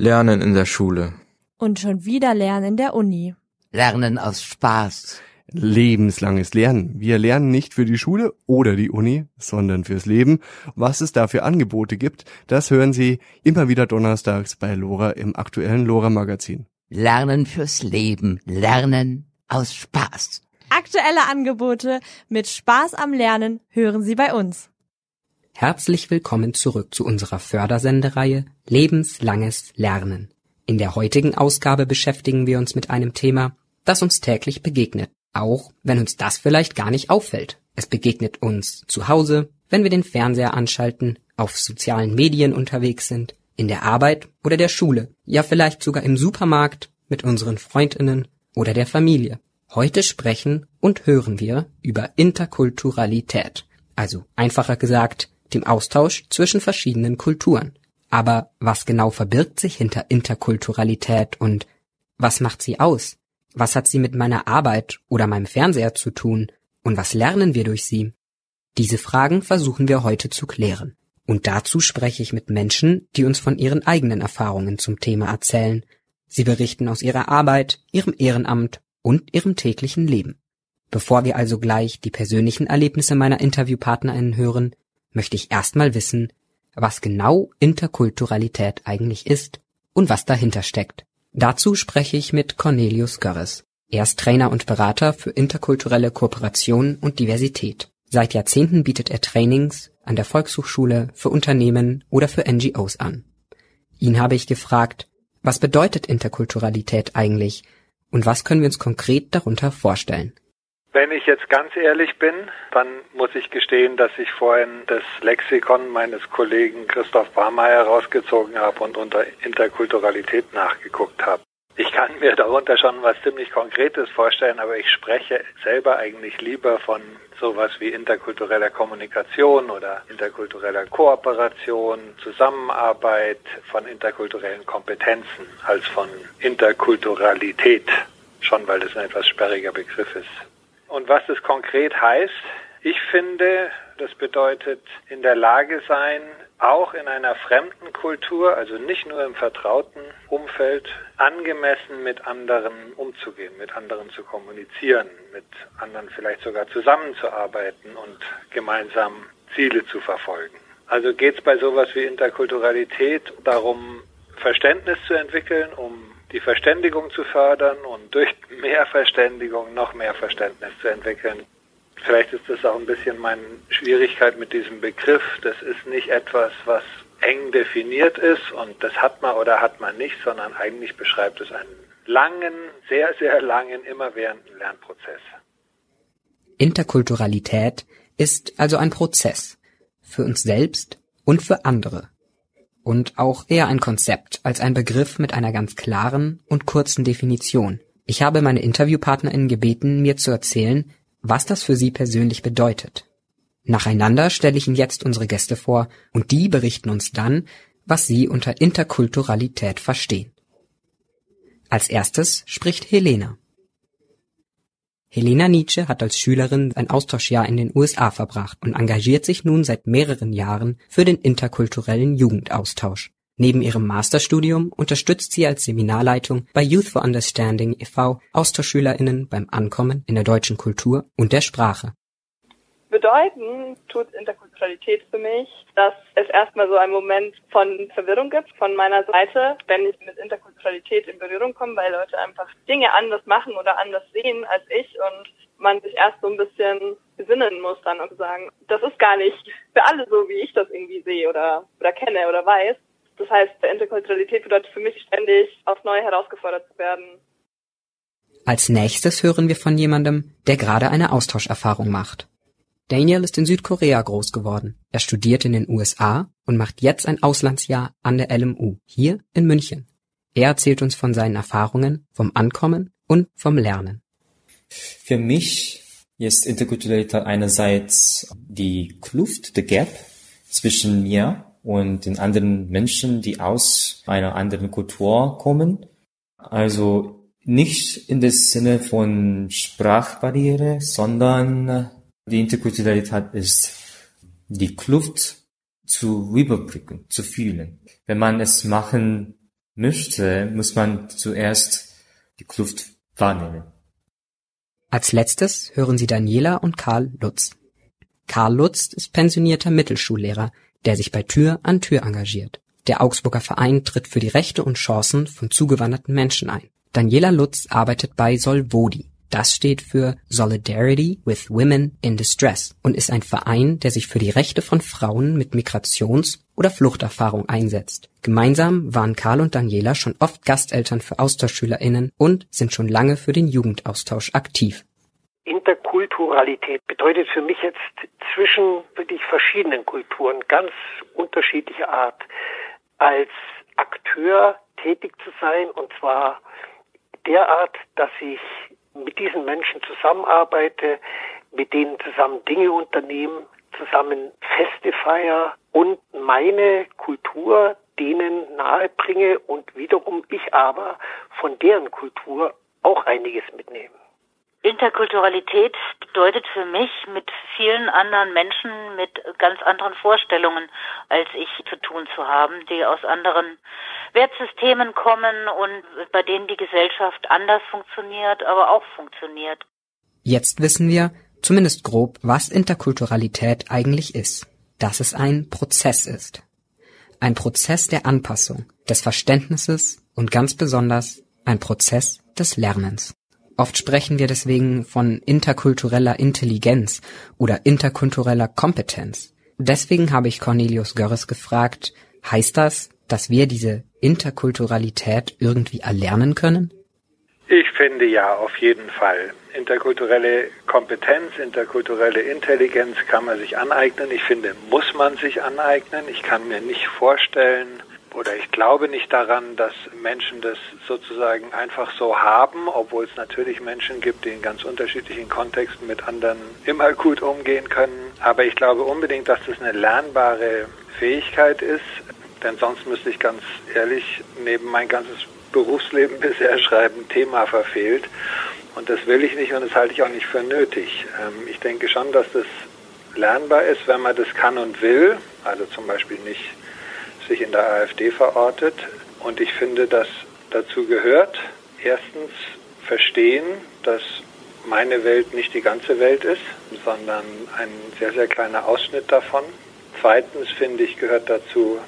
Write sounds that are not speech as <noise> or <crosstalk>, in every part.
Lernen in der Schule. Und schon wieder Lernen in der Uni. Lernen aus Spaß. Lebenslanges Lernen. Wir lernen nicht für die Schule oder die Uni, sondern fürs Leben. Was es da für Angebote gibt, das hören Sie immer wieder donnerstags bei Lora im aktuellen Lora Magazin. Lernen fürs Leben. Lernen aus Spaß. Aktuelle Angebote mit Spaß am Lernen hören Sie bei uns. Herzlich willkommen zurück zu unserer Fördersendereihe Lebenslanges Lernen. In der heutigen Ausgabe beschäftigen wir uns mit einem Thema, das uns täglich begegnet, auch wenn uns das vielleicht gar nicht auffällt. Es begegnet uns zu Hause, wenn wir den Fernseher anschalten, auf sozialen Medien unterwegs sind, in der Arbeit oder der Schule, ja vielleicht sogar im Supermarkt mit unseren Freundinnen oder der Familie. Heute sprechen und hören wir über Interkulturalität, also einfacher gesagt dem Austausch zwischen verschiedenen Kulturen. Aber was genau verbirgt sich hinter Interkulturalität und was macht sie aus? Was hat sie mit meiner Arbeit oder meinem Fernseher zu tun? Und was lernen wir durch sie? Diese Fragen versuchen wir heute zu klären. Und dazu spreche ich mit Menschen, die uns von ihren eigenen Erfahrungen zum Thema erzählen. Sie berichten aus ihrer Arbeit, ihrem Ehrenamt und ihrem täglichen Leben. Bevor wir also gleich die persönlichen Erlebnisse meiner Interviewpartnerinnen hören, möchte ich erstmal wissen, was genau Interkulturalität eigentlich ist und was dahinter steckt. Dazu spreche ich mit Cornelius Görres. Er ist Trainer und Berater für interkulturelle Kooperation und Diversität. Seit Jahrzehnten bietet er Trainings an der Volkshochschule für Unternehmen oder für NGOs an. Ihn habe ich gefragt, was bedeutet Interkulturalität eigentlich und was können wir uns konkret darunter vorstellen? Wenn ich jetzt ganz ehrlich bin, dann muss ich gestehen, dass ich vorhin das Lexikon meines Kollegen Christoph Barmeier rausgezogen habe und unter Interkulturalität nachgeguckt habe. Ich kann mir darunter schon was ziemlich Konkretes vorstellen, aber ich spreche selber eigentlich lieber von sowas wie interkultureller Kommunikation oder interkultureller Kooperation, Zusammenarbeit, von interkulturellen Kompetenzen als von Interkulturalität, schon weil das ein etwas sperriger Begriff ist. Und was das konkret heißt, ich finde, das bedeutet in der Lage sein, auch in einer fremden Kultur, also nicht nur im vertrauten Umfeld, angemessen mit anderen umzugehen, mit anderen zu kommunizieren, mit anderen vielleicht sogar zusammenzuarbeiten und gemeinsam Ziele zu verfolgen. Also geht es bei sowas wie Interkulturalität darum, Verständnis zu entwickeln, um die Verständigung zu fördern und durch mehr Verständigung noch mehr Verständnis zu entwickeln. Vielleicht ist das auch ein bisschen meine Schwierigkeit mit diesem Begriff. Das ist nicht etwas, was eng definiert ist und das hat man oder hat man nicht, sondern eigentlich beschreibt es einen langen, sehr, sehr langen, immerwährenden Lernprozess. Interkulturalität ist also ein Prozess für uns selbst und für andere und auch eher ein Konzept als ein Begriff mit einer ganz klaren und kurzen Definition. Ich habe meine Interviewpartnerinnen gebeten, mir zu erzählen, was das für sie persönlich bedeutet. Nacheinander stelle ich Ihnen jetzt unsere Gäste vor und die berichten uns dann, was sie unter Interkulturalität verstehen. Als erstes spricht Helena. Helena Nietzsche hat als Schülerin ein Austauschjahr in den USA verbracht und engagiert sich nun seit mehreren Jahren für den interkulturellen Jugendaustausch. Neben ihrem Masterstudium unterstützt sie als Seminarleitung bei Youth for Understanding e.V. AustauschschülerInnen beim Ankommen in der deutschen Kultur und der Sprache. Bedeuten tut Interkulturalität für mich, dass es erstmal so einen Moment von Verwirrung gibt von meiner Seite, wenn ich mit Interkulturalität in Berührung komme, weil Leute einfach Dinge anders machen oder anders sehen als ich und man sich erst so ein bisschen besinnen muss dann und sagen, das ist gar nicht für alle so, wie ich das irgendwie sehe oder, oder kenne oder weiß. Das heißt, Interkulturalität bedeutet für mich ständig aufs Neue herausgefordert zu werden. Als nächstes hören wir von jemandem, der gerade eine Austauscherfahrung macht. Daniel ist in Südkorea groß geworden. Er studiert in den USA und macht jetzt ein Auslandsjahr an der LMU, hier in München. Er erzählt uns von seinen Erfahrungen, vom Ankommen und vom Lernen. Für mich ist Interkulturalität einerseits die Kluft, the gap zwischen mir und den anderen Menschen, die aus einer anderen Kultur kommen. Also nicht in dem Sinne von Sprachbarriere, sondern die Interkulturalität ist die Kluft zu überbrücken, zu fühlen. Wenn man es machen möchte, muss man zuerst die Kluft wahrnehmen. Als letztes hören Sie Daniela und Karl Lutz. Karl Lutz ist pensionierter Mittelschullehrer, der sich bei Tür an Tür engagiert. Der Augsburger Verein tritt für die Rechte und Chancen von zugewanderten Menschen ein. Daniela Lutz arbeitet bei Solvodi. Das steht für Solidarity with Women in Distress und ist ein Verein, der sich für die Rechte von Frauen mit Migrations- oder Fluchterfahrung einsetzt. Gemeinsam waren Karl und Daniela schon oft Gasteltern für AustauschschülerInnen und sind schon lange für den Jugendaustausch aktiv. Interkulturalität bedeutet für mich jetzt zwischen wirklich verschiedenen Kulturen, ganz unterschiedlicher Art, als Akteur tätig zu sein und zwar derart, dass ich mit diesen Menschen zusammenarbeite, mit denen zusammen Dinge unternehmen, zusammen Feste feier und meine Kultur denen nahebringe und wiederum ich aber von deren Kultur auch einiges mitnehme. Interkulturalität bedeutet für mich, mit vielen anderen Menschen mit ganz anderen Vorstellungen als ich zu tun zu haben, die aus anderen Wertsystemen kommen und bei denen die Gesellschaft anders funktioniert, aber auch funktioniert. Jetzt wissen wir, zumindest grob, was Interkulturalität eigentlich ist. Dass es ein Prozess ist. Ein Prozess der Anpassung, des Verständnisses und ganz besonders ein Prozess des Lernens. Oft sprechen wir deswegen von interkultureller Intelligenz oder interkultureller Kompetenz. Deswegen habe ich Cornelius Görres gefragt, heißt das, dass wir diese Interkulturalität irgendwie erlernen können? Ich finde ja, auf jeden Fall. Interkulturelle Kompetenz, interkulturelle Intelligenz kann man sich aneignen. Ich finde, muss man sich aneignen. Ich kann mir nicht vorstellen, oder ich glaube nicht daran, dass Menschen das sozusagen einfach so haben, obwohl es natürlich Menschen gibt, die in ganz unterschiedlichen Kontexten mit anderen immer gut umgehen können. Aber ich glaube unbedingt, dass das eine lernbare Fähigkeit ist, denn sonst müsste ich ganz ehrlich neben mein ganzes Berufsleben <laughs> bisher schreiben, Thema verfehlt. Und das will ich nicht und das halte ich auch nicht für nötig. Ähm, ich denke schon, dass das lernbar ist, wenn man das kann und will. Also zum Beispiel nicht sich in der AfD verortet. Und ich finde, dass dazu gehört, erstens verstehen, dass meine Welt nicht die ganze Welt ist, sondern ein sehr, sehr kleiner Ausschnitt davon. Zweitens finde ich, gehört dazu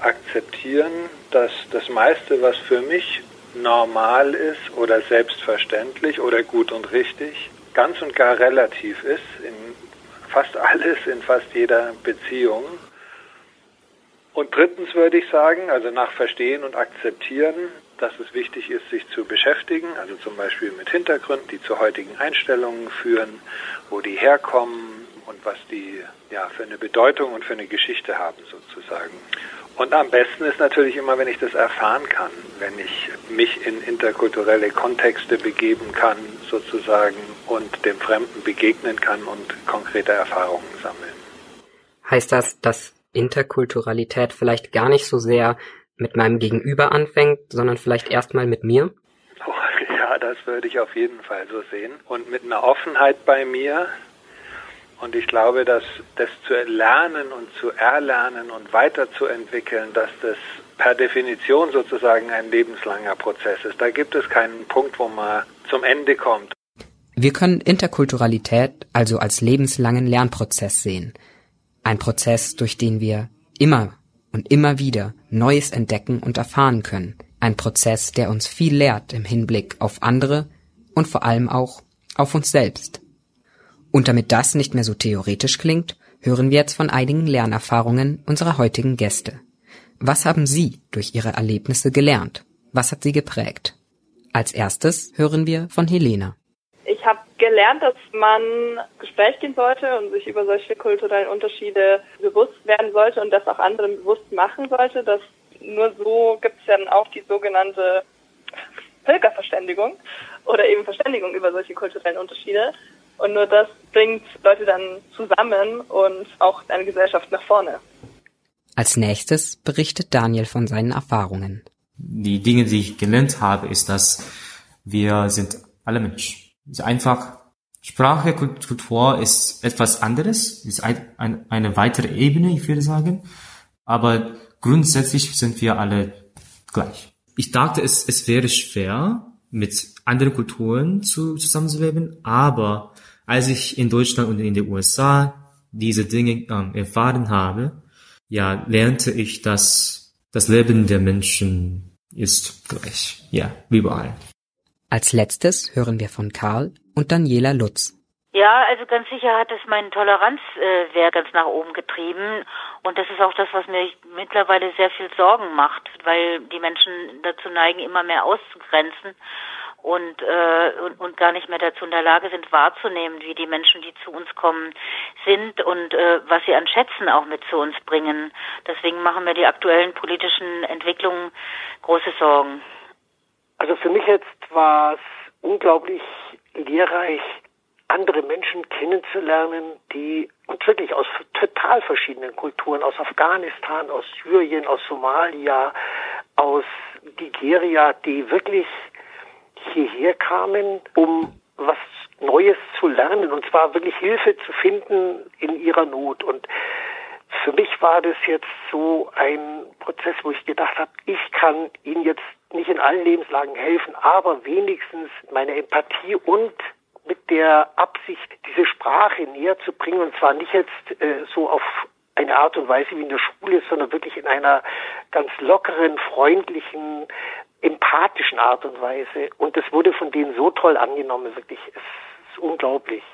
akzeptieren, dass das meiste, was für mich normal ist oder selbstverständlich oder gut und richtig, ganz und gar relativ ist in fast <laughs> alles, in fast jeder Beziehung und drittens würde ich sagen, also nach Verstehen und Akzeptieren, dass es wichtig ist, sich zu beschäftigen, also zum Beispiel mit Hintergründen, die zu heutigen Einstellungen führen, wo die herkommen und was die ja für eine Bedeutung und für eine Geschichte haben sozusagen. Und am besten ist natürlich immer, wenn ich das erfahren kann, wenn ich mich in interkulturelle Kontexte begeben kann sozusagen und dem Fremden begegnen kann und konkrete Erfahrungen sammeln. Heißt das, dass Interkulturalität vielleicht gar nicht so sehr mit meinem Gegenüber anfängt, sondern vielleicht erstmal mit mir? <laughs> Ja, das würde ich auf jeden Fall so sehen. Und mit einer Offenheit bei mir. Und ich glaube, dass das zu lernen und zu erlernen und weiterzuentwickeln, dass das per Definition sozusagen ein lebenslanger Prozess ist. Da gibt es keinen Punkt, wo man zum Ende kommt. Wir können Interkulturalität also als lebenslangen Lernprozess sehen. Ein Prozess, durch den wir immer und immer wieder Neues entdecken und erfahren können. Ein Prozess, der uns viel lehrt im Hinblick auf andere und vor allem auch auf uns selbst. Und damit das nicht mehr so theoretisch klingt, hören wir jetzt von einigen Lernerfahrungen unserer heutigen Gäste. Was haben Sie durch Ihre Erlebnisse gelernt? Was hat Sie geprägt? Als erstes hören wir von Helena. Ich habe gelernt, dass man Gespräch gehen sollte und sich über solche kulturellen Unterschiede bewusst werden sollte und das auch anderen bewusst machen sollte. Dass nur so gibt es ja dann auch die sogenannte Völkerverständigung oder eben Verständigung über solche kulturellen Unterschiede. Und nur das bringt Leute dann zusammen und auch eine Gesellschaft nach vorne. Als nächstes berichtet Daniel von seinen Erfahrungen. Die Dinge, die ich gelernt habe, ist, dass wir sind alle Menschen ist einfach, Sprache, Kultur ist etwas anderes, ist ein, ein, eine weitere Ebene, ich würde sagen. Aber grundsätzlich sind wir alle gleich. ich dachte, es, es wäre schwer, mit anderen Kulturen zu, zusammenzuleben, aber als ich in Deutschland und in den USA diese Dinge ähm, erfahren habe, ja, lernte ich, dass das Leben der Menschen ist gleich, ja, überall. Als letztes hören wir von Karl und Daniela Lutz. Ja, also ganz sicher hat es meinen Toleranzwert ganz nach oben getrieben. Und das ist auch das, was mir mittlerweile sehr viel Sorgen macht, weil die Menschen dazu neigen, immer mehr auszugrenzen und, äh, und, und gar nicht mehr dazu in der Lage sind, wahrzunehmen, wie die Menschen, die zu uns kommen, sind und äh, was sie an Schätzen auch mit zu uns bringen. Deswegen machen mir die aktuellen politischen Entwicklungen große Sorgen. Also für mich jetzt war es unglaublich lehrreich, andere Menschen kennenzulernen, die uns wirklich aus total verschiedenen Kulturen, aus Afghanistan, aus Syrien, aus Somalia, aus Nigeria, die wirklich hierher kamen, um was Neues zu lernen und zwar wirklich Hilfe zu finden in ihrer Not. Und für mich war das jetzt so ein Prozess, wo ich gedacht habe, ich kann Ihnen jetzt nicht in allen Lebenslagen helfen, aber wenigstens meine Empathie und mit der Absicht, diese Sprache näher zu bringen, und zwar nicht jetzt äh, so auf eine Art und Weise wie in der Schule, sondern wirklich in einer ganz lockeren, freundlichen, empathischen Art und Weise. Und das wurde von denen so toll angenommen, wirklich. Es ist unglaublich.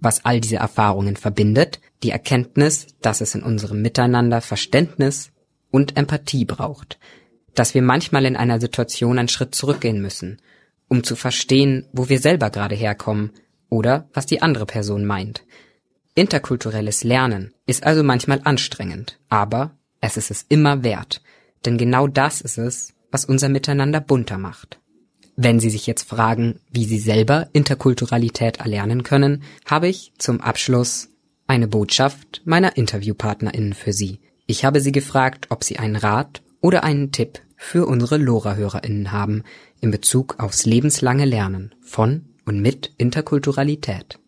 Was all diese Erfahrungen verbindet, die Erkenntnis, dass es in unserem Miteinander Verständnis und Empathie braucht, dass wir manchmal in einer Situation einen Schritt zurückgehen müssen – um zu verstehen, wo wir selber gerade herkommen oder was die andere Person meint. Interkulturelles Lernen ist also manchmal anstrengend, aber es ist es immer wert, denn genau das ist es, was unser Miteinander bunter macht. Wenn Sie sich jetzt fragen, wie Sie selber Interkulturalität erlernen können, habe ich zum Abschluss eine Botschaft meiner InterviewpartnerInnen für Sie. Ich habe Sie gefragt, ob Sie einen Rat oder einen Tipp für unsere LoRa-HörerInnen haben in Bezug aufs lebenslange Lernen von und mit Interkulturalität.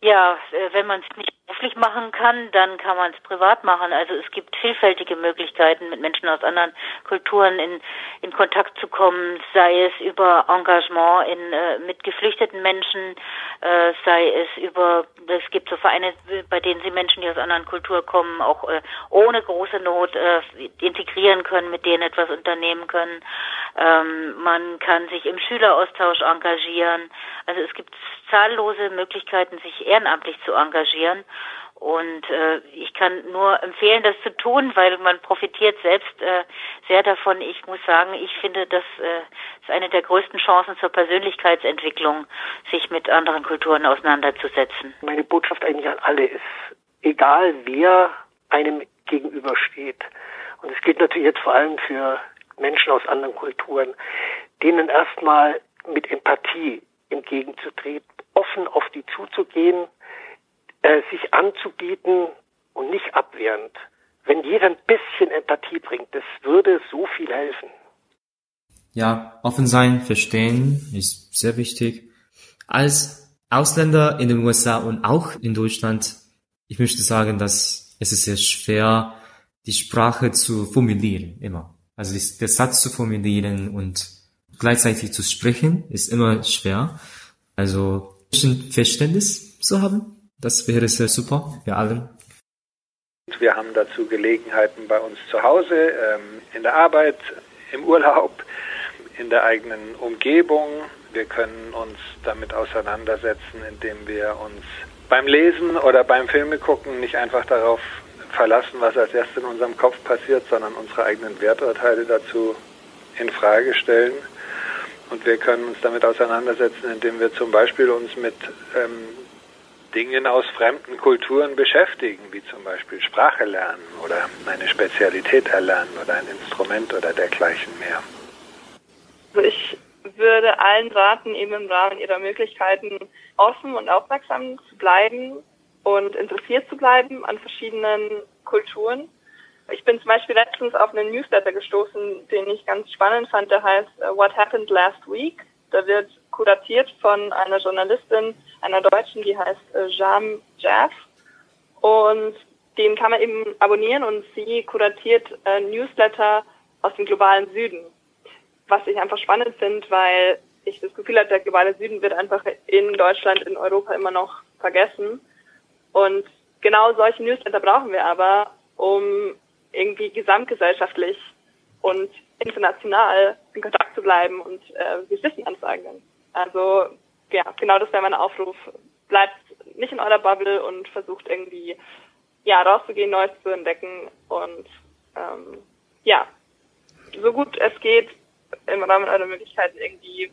Ja, äh, wenn man es nicht beruflich machen kann, dann kann man es privat machen. Also es gibt vielfältige Möglichkeiten, mit Menschen aus anderen Kulturen in, in Kontakt zu kommen, sei es über Engagement in, äh, mit geflüchteten Menschen, äh, sei es über, es gibt so Vereine, bei denen sie Menschen, die aus anderen Kulturen kommen, auch äh, ohne große Not äh, integrieren können, mit denen etwas unternehmen können. Ähm, man kann sich im Schüleraustausch engagieren. Also es gibt zahllose Möglichkeiten, sich ehrenamtlich zu engagieren. Und äh, ich kann nur empfehlen, das zu tun, weil man profitiert selbst äh, sehr davon. Ich muss sagen, ich finde, das äh, ist eine der größten Chancen zur Persönlichkeitsentwicklung, sich mit anderen Kulturen auseinanderzusetzen. Meine Botschaft eigentlich an alle ist, egal wer einem gegenübersteht, und es gilt natürlich jetzt vor allem für Menschen aus anderen Kulturen, denen erstmal mit Empathie entgegenzutreten, offen auf die zuzugehen, äh, sich anzubieten und nicht abwehrend. Wenn jeder ein bisschen Empathie bringt, das würde so viel helfen. Ja, offen sein, verstehen ist sehr wichtig. Als Ausländer in den USA und auch in Deutschland, ich möchte sagen, dass es ist sehr schwer, die Sprache zu formulieren, immer. Also der Satz zu formulieren und gleichzeitig zu sprechen, ist immer schwer. Also ein Verständnis zu haben, das wäre sehr super für alle. Wir haben dazu Gelegenheiten bei uns zu Hause, ähm, in der Arbeit, im Urlaub, in der eigenen Umgebung. Wir können uns damit auseinandersetzen, indem wir uns beim Lesen oder beim Filme gucken nicht einfach darauf verlassen, was als erstes in unserem Kopf passiert, sondern unsere eigenen Werturteile dazu in Frage stellen. Und wir können uns damit auseinandersetzen, indem wir zum Beispiel uns mit ähm, Dingen aus fremden Kulturen beschäftigen, wie zum Beispiel Sprache lernen oder eine Spezialität erlernen oder ein Instrument oder dergleichen mehr. Also ich würde allen raten, eben im Rahmen ihrer Möglichkeiten offen und aufmerksam zu bleiben und interessiert zu bleiben an verschiedenen Kulturen. Ich bin zum Beispiel letztens auf einen Newsletter gestoßen, den ich ganz spannend fand, der heißt uh, What Happened Last Week. Da wird kuratiert von einer Journalistin, einer Deutschen, die heißt äh, Jam Jaff. Und den kann man eben abonnieren und sie kuratiert äh, Newsletter aus dem globalen Süden. Was ich einfach spannend finde, weil ich das Gefühl habe, der globale Süden wird einfach in Deutschland, in Europa immer noch vergessen. Und genau solche Newsletter brauchen wir aber, um irgendwie gesamtgesellschaftlich und international in Kontakt zu bleiben und äh, Wissen anzueignen. Also ja, genau das wäre mein Aufruf. Bleibt nicht in eurer Bubble und versucht irgendwie ja rauszugehen, Neues zu entdecken und ähm, ja, so gut es geht, im Rahmen eurer Möglichkeiten irgendwie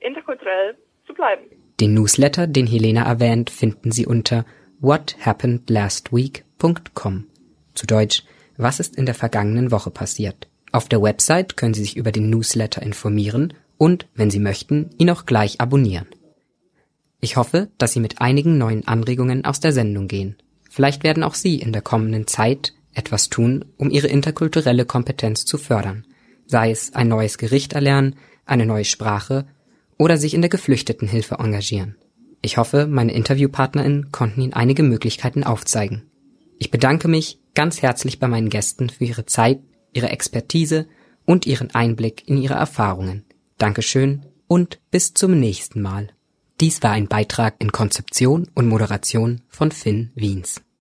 interkulturell zu bleiben. Den Newsletter, den Helena erwähnt, finden Sie unter whathappenedlastweek.com. Zu Deutsch, was ist in der vergangenen Woche passiert? Auf der Website können Sie sich über den Newsletter informieren und, wenn Sie möchten, ihn auch gleich abonnieren. Ich hoffe, dass Sie mit einigen neuen Anregungen aus der Sendung gehen. Vielleicht werden auch Sie in der kommenden Zeit etwas tun, um Ihre interkulturelle Kompetenz zu fördern, sei es ein neues Gericht erlernen, eine neue Sprache oder sich in der Geflüchtetenhilfe engagieren. Ich hoffe, meine InterviewpartnerInnen konnten Ihnen einige Möglichkeiten aufzeigen. Ich bedanke mich ganz herzlich bei meinen Gästen für ihre Zeit, ihre Expertise und ihren Einblick in ihre Erfahrungen. Dankeschön und bis zum nächsten Mal. Dies war ein Beitrag in Konzeption und Moderation von Finn Wiens.